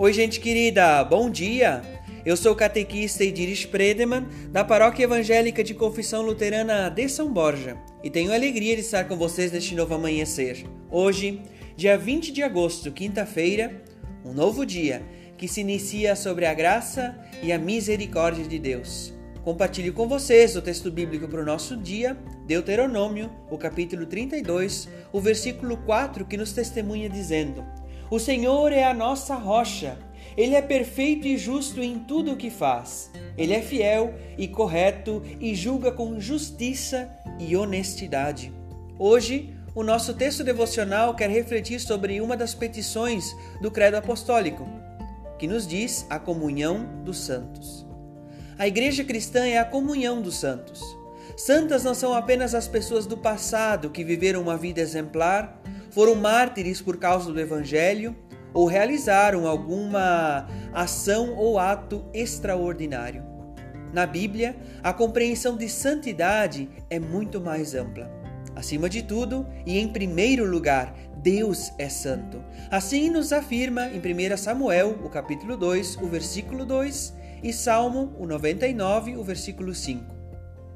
Oi, gente querida, bom dia! Eu sou o catequista Ediris Predeman, da Paróquia Evangélica de Confissão Luterana de São Borja, e tenho a alegria de estar com vocês neste novo amanhecer. Hoje, dia 20 de agosto, quinta-feira, um novo dia que se inicia sobre a graça e a misericórdia de Deus. Compartilho com vocês o texto bíblico para o nosso dia, Deuteronômio, o capítulo 32, o versículo 4, que nos testemunha dizendo: o Senhor é a nossa rocha. Ele é perfeito e justo em tudo o que faz. Ele é fiel e correto e julga com justiça e honestidade. Hoje, o nosso texto devocional quer refletir sobre uma das petições do Credo Apostólico, que nos diz a comunhão dos santos. A Igreja cristã é a comunhão dos santos. Santas não são apenas as pessoas do passado que viveram uma vida exemplar, foram mártires por causa do Evangelho ou realizaram alguma ação ou ato extraordinário. Na Bíblia, a compreensão de santidade é muito mais ampla. Acima de tudo e em primeiro lugar, Deus é santo. Assim nos afirma em 1 Samuel, o capítulo 2, o versículo 2, e Salmo, o 99, o versículo 5.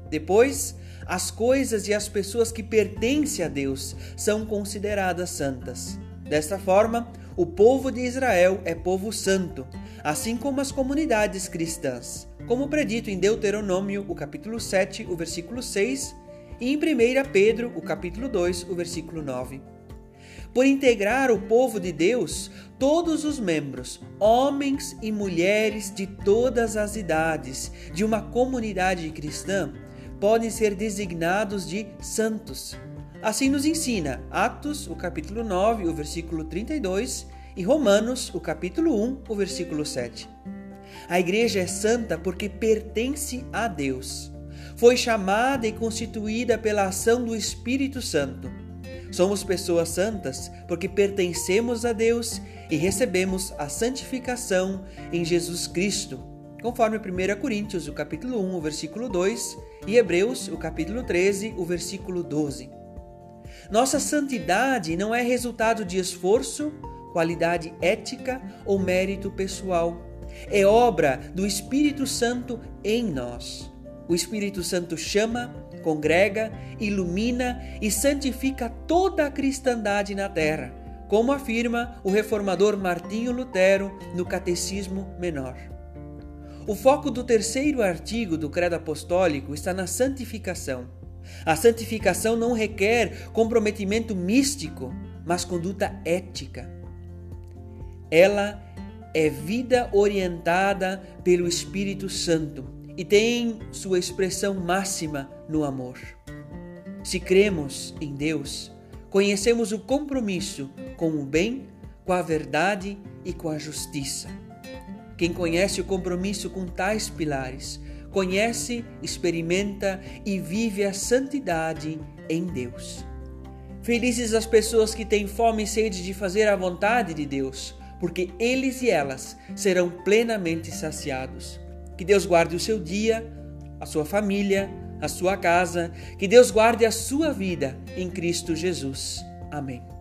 Depois, as coisas e as pessoas que pertencem a Deus são consideradas santas. Desta forma, o povo de Israel é povo santo, assim como as comunidades cristãs, como predito em Deuteronômio, o capítulo 7, o versículo 6, e em 1 Pedro, o capítulo 2, o versículo 9. Por integrar o povo de Deus, todos os membros, homens e mulheres de todas as idades, de uma comunidade cristã, podem ser designados de santos. Assim nos ensina Atos, o capítulo 9, o versículo 32, e Romanos, o capítulo 1, o versículo 7. A igreja é santa porque pertence a Deus. Foi chamada e constituída pela ação do Espírito Santo. Somos pessoas santas porque pertencemos a Deus e recebemos a santificação em Jesus Cristo conforme 1 Coríntios, o capítulo 1, o versículo 2, e Hebreus, o capítulo 13, o versículo 12. Nossa santidade não é resultado de esforço, qualidade ética ou mérito pessoal. É obra do Espírito Santo em nós. O Espírito Santo chama, congrega, ilumina e santifica toda a cristandade na terra, como afirma o reformador Martinho Lutero no Catecismo Menor. O foco do terceiro artigo do Credo Apostólico está na santificação. A santificação não requer comprometimento místico, mas conduta ética. Ela é vida orientada pelo Espírito Santo e tem sua expressão máxima no amor. Se cremos em Deus, conhecemos o compromisso com o bem, com a verdade e com a justiça. Quem conhece o compromisso com tais pilares, conhece, experimenta e vive a santidade em Deus. Felizes as pessoas que têm fome e sede de fazer a vontade de Deus, porque eles e elas serão plenamente saciados. Que Deus guarde o seu dia, a sua família, a sua casa, que Deus guarde a sua vida em Cristo Jesus. Amém.